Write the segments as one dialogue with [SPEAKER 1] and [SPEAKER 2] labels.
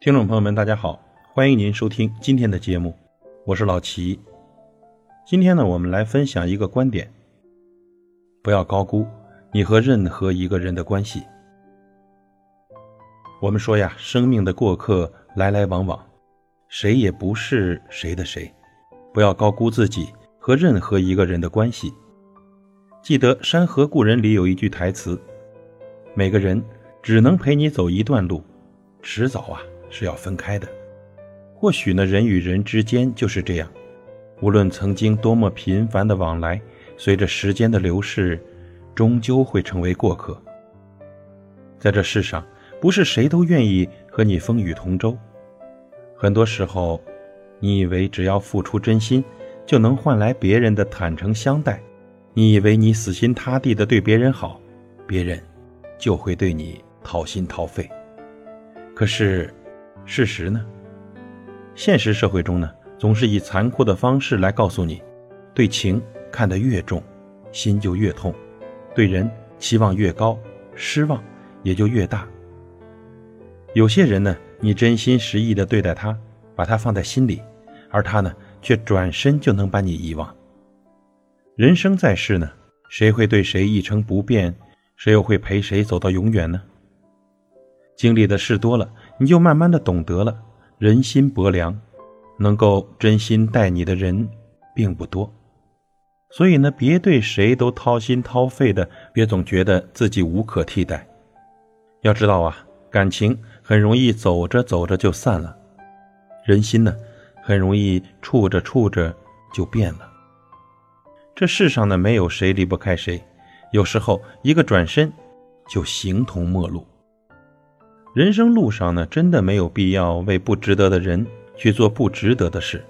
[SPEAKER 1] 听众朋友们，大家好，欢迎您收听今天的节目，我是老齐。今天呢，我们来分享一个观点：不要高估你和任何一个人的关系。我们说呀，生命的过客来来往往，谁也不是谁的谁，不要高估自己和任何一个人的关系。记得《山河故人》里有一句台词：“每个人只能陪你走一段路，迟早啊。”是要分开的，或许呢，人与人之间就是这样，无论曾经多么频繁的往来，随着时间的流逝，终究会成为过客。在这世上，不是谁都愿意和你风雨同舟，很多时候，你以为只要付出真心，就能换来别人的坦诚相待，你以为你死心塌地的对别人好，别人就会对你掏心掏肺，可是。事实呢？现实社会中呢，总是以残酷的方式来告诉你：对情看得越重，心就越痛；对人期望越高，失望也就越大。有些人呢，你真心实意的对待他，把他放在心里，而他呢，却转身就能把你遗忘。人生在世呢，谁会对谁一成不变？谁又会陪谁走到永远呢？经历的事多了。你就慢慢的懂得了，人心薄凉，能够真心待你的人并不多，所以呢，别对谁都掏心掏肺的，别总觉得自己无可替代。要知道啊，感情很容易走着走着就散了，人心呢，很容易处着处着就变了。这世上呢，没有谁离不开谁，有时候一个转身，就形同陌路。人生路上呢，真的没有必要为不值得的人去做不值得的事。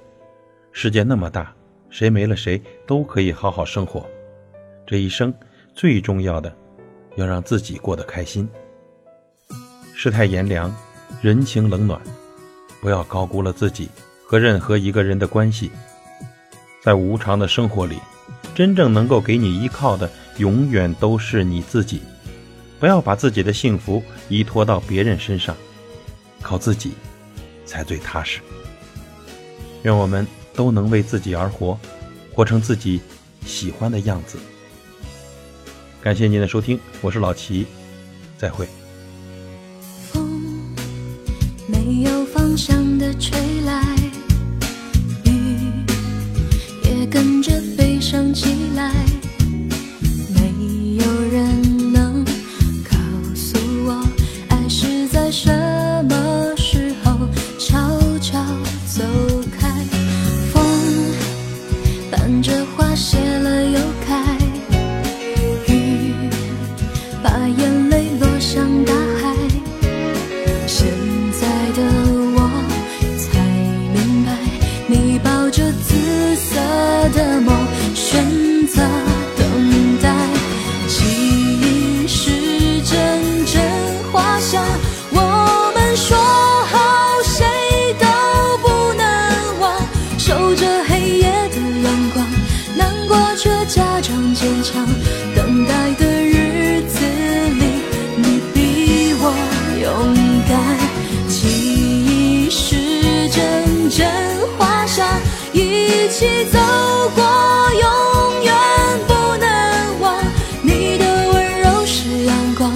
[SPEAKER 1] 世界那么大，谁没了谁都可以好好生活。这一生最重要的，要让自己过得开心。世态炎凉，人情冷暖，不要高估了自己和任何一个人的关系。在无常的生活里，真正能够给你依靠的，永远都是你自己。不要把自己的幸福依托到别人身上，靠自己才最踏实。愿我们都能为自己而活，活成自己喜欢的样子。感谢您的收听，我是老齐，再会。
[SPEAKER 2] 风没有方向的吹来，雨也跟着悲伤起来。一起走过永远不能忘你的温柔是阳光